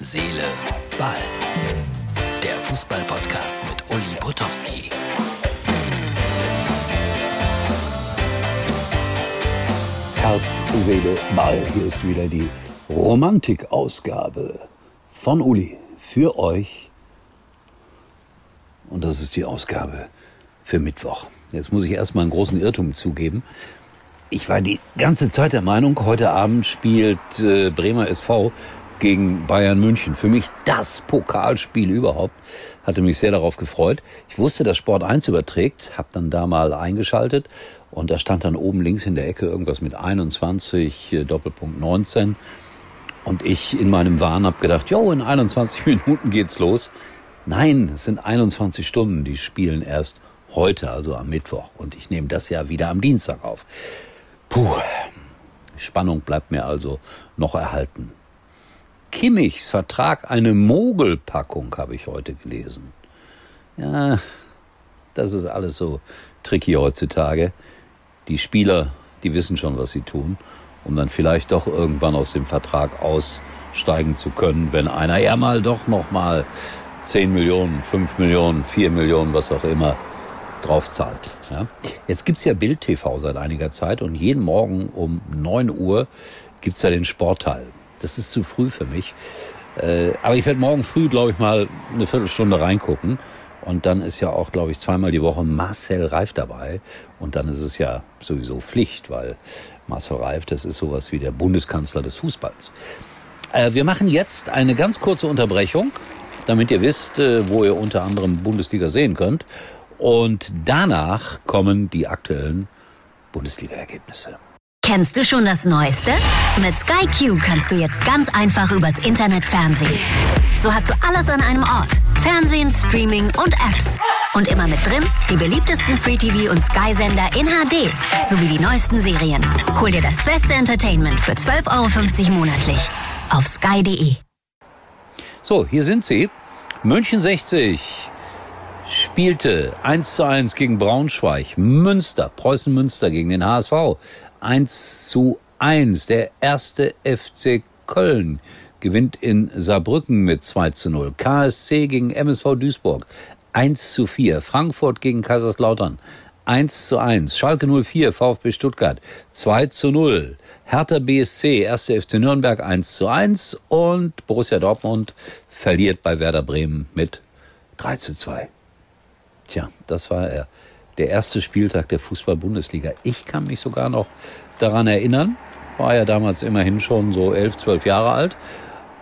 Seele, Ball. Der Fußball-Podcast mit Uli Potowski. Herz, Seele, Ball. Hier ist wieder die Romantikausgabe von Uli für euch. Und das ist die Ausgabe für Mittwoch. Jetzt muss ich erstmal einen großen Irrtum zugeben. Ich war die ganze Zeit der Meinung, heute Abend spielt äh, Bremer SV gegen Bayern München. Für mich das Pokalspiel überhaupt. Hatte mich sehr darauf gefreut. Ich wusste, dass Sport 1 überträgt, habe dann da mal eingeschaltet und da stand dann oben links in der Ecke irgendwas mit 21 äh, Doppelpunkt 19 und ich in meinem Wahn habe gedacht, jo, in 21 Minuten geht's los. Nein, es sind 21 Stunden, die spielen erst heute, also am Mittwoch und ich nehme das ja wieder am Dienstag auf. Puh, Spannung bleibt mir also noch erhalten. Kimmichs Vertrag eine Mogelpackung, habe ich heute gelesen. Ja, das ist alles so tricky heutzutage. Die Spieler, die wissen schon, was sie tun, um dann vielleicht doch irgendwann aus dem Vertrag aussteigen zu können, wenn einer ja mal doch noch mal 10 Millionen, 5 Millionen, 4 Millionen, was auch immer drauf zahlt. Ja. Jetzt gibt's ja Bild TV seit einiger Zeit und jeden Morgen um 9 Uhr gibt's ja den Sportteil. Das ist zu früh für mich. Äh, aber ich werde morgen früh, glaube ich, mal eine Viertelstunde reingucken. Und dann ist ja auch, glaube ich, zweimal die Woche Marcel Reif dabei. Und dann ist es ja sowieso Pflicht, weil Marcel Reif, das ist sowas wie der Bundeskanzler des Fußballs. Äh, wir machen jetzt eine ganz kurze Unterbrechung, damit ihr wisst, äh, wo ihr unter anderem Bundesliga sehen könnt. Und danach kommen die aktuellen Bundesliga-Ergebnisse. Kennst du schon das Neueste? Mit Sky Q kannst du jetzt ganz einfach übers Internet fernsehen. So hast du alles an einem Ort. Fernsehen, Streaming und Apps. Und immer mit drin die beliebtesten Free-TV- und Sky-Sender in HD sowie die neuesten Serien. Hol dir das beste Entertainment für 12,50 Euro monatlich auf sky.de. So, hier sind sie. München 60 spielte 1 zu 1 gegen Braunschweig. Münster, Preußen Münster gegen den HSV. 1 zu 1. Der erste FC Köln gewinnt in Saarbrücken mit 2 zu 0. KSC gegen MSV Duisburg 1 zu 4. Frankfurt gegen Kaiserslautern 1 zu 1. Schalke 04, VfB Stuttgart 2 zu 0. Hertha BSC, 1. FC Nürnberg 1 zu 1 und Borussia Dortmund verliert bei Werder Bremen mit 3 zu 2. Tja, das war er der erste Spieltag der Fußball-Bundesliga. Ich kann mich sogar noch daran erinnern, war ja damals immerhin schon so elf, zwölf Jahre alt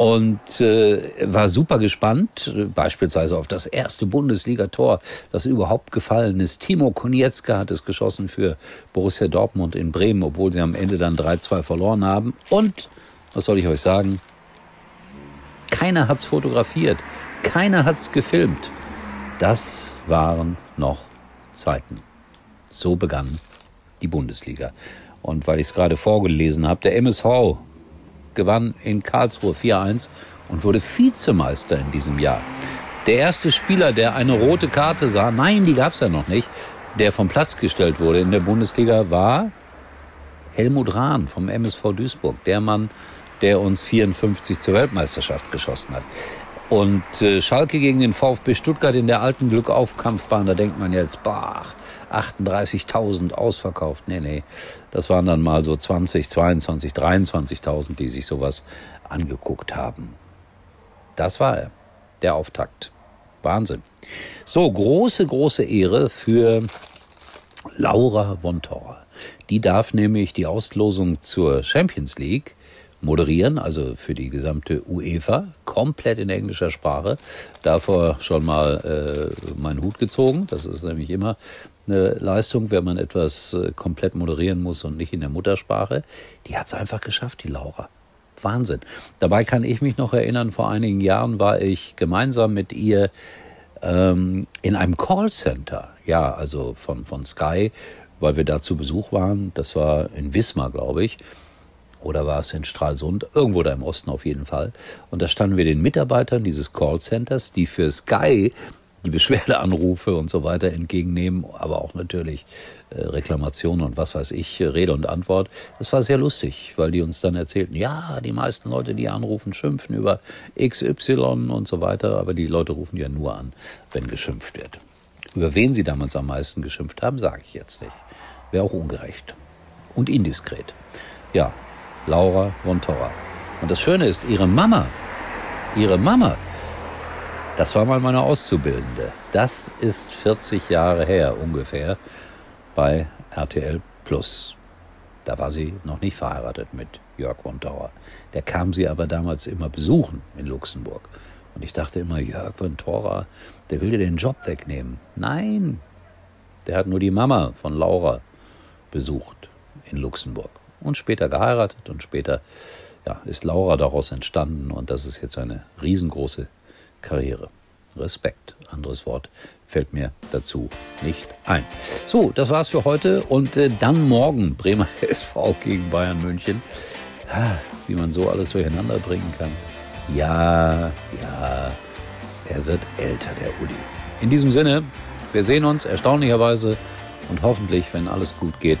und äh, war super gespannt, beispielsweise auf das erste Bundesligator, das überhaupt gefallen ist. Timo Konietzka hat es geschossen für Borussia Dortmund in Bremen, obwohl sie am Ende dann 3-2 verloren haben. Und, was soll ich euch sagen, keiner hat's fotografiert, keiner hat's gefilmt. Das waren noch Zeiten. So begann die Bundesliga. Und weil ich es gerade vorgelesen habe, der MSV gewann in Karlsruhe 4-1 und wurde Vizemeister in diesem Jahr. Der erste Spieler, der eine rote Karte sah, nein, die gab es ja noch nicht, der vom Platz gestellt wurde in der Bundesliga, war Helmut Rahn vom MSV Duisburg, der Mann, der uns 54 zur Weltmeisterschaft geschossen hat. Und äh, Schalke gegen den VfB Stuttgart in der alten Glückaufkampfbahn, da denkt man jetzt, bah, 38.000 ausverkauft. Nee, nee, das waren dann mal so 20, 22, 23.000, die sich sowas angeguckt haben. Das war er, der Auftakt. Wahnsinn. So, große, große Ehre für Laura von Tor. Die darf nämlich die Auslosung zur Champions League moderieren, also für die gesamte UEFA, komplett in englischer Sprache. Davor schon mal äh, meinen Hut gezogen. Das ist nämlich immer eine Leistung, wenn man etwas äh, komplett moderieren muss und nicht in der Muttersprache. Die hat es einfach geschafft, die Laura. Wahnsinn. Dabei kann ich mich noch erinnern, vor einigen Jahren war ich gemeinsam mit ihr ähm, in einem Callcenter. Ja, also von, von Sky, weil wir da zu Besuch waren. Das war in Wismar, glaube ich oder war es in Stralsund, irgendwo da im Osten auf jeden Fall. Und da standen wir den Mitarbeitern dieses Callcenters, die für Sky die Beschwerdeanrufe und so weiter entgegennehmen, aber auch natürlich äh, Reklamationen und was weiß ich, Rede und Antwort. Das war sehr lustig, weil die uns dann erzählten, ja, die meisten Leute, die anrufen, schimpfen über XY und so weiter, aber die Leute rufen ja nur an, wenn geschimpft wird. Über wen sie damals am meisten geschimpft haben, sage ich jetzt nicht. Wäre auch ungerecht und indiskret. Ja, Laura von Torra. Und das Schöne ist, ihre Mama, ihre Mama, das war mal meine Auszubildende. Das ist 40 Jahre her ungefähr bei RTL Plus. Da war sie noch nicht verheiratet mit Jörg von Tauer. Der kam sie aber damals immer besuchen in Luxemburg. Und ich dachte immer, Jörg von Tora, der will dir den Job wegnehmen. Nein, der hat nur die Mama von Laura besucht in Luxemburg. Und später geheiratet und später ja, ist Laura daraus entstanden und das ist jetzt eine riesengroße Karriere. Respekt. Anderes Wort fällt mir dazu nicht ein. So, das war's für heute und äh, dann morgen Bremer SV gegen Bayern München. Wie man so alles durcheinander bringen kann. Ja, ja, er wird älter, der Uli. In diesem Sinne, wir sehen uns erstaunlicherweise und hoffentlich, wenn alles gut geht,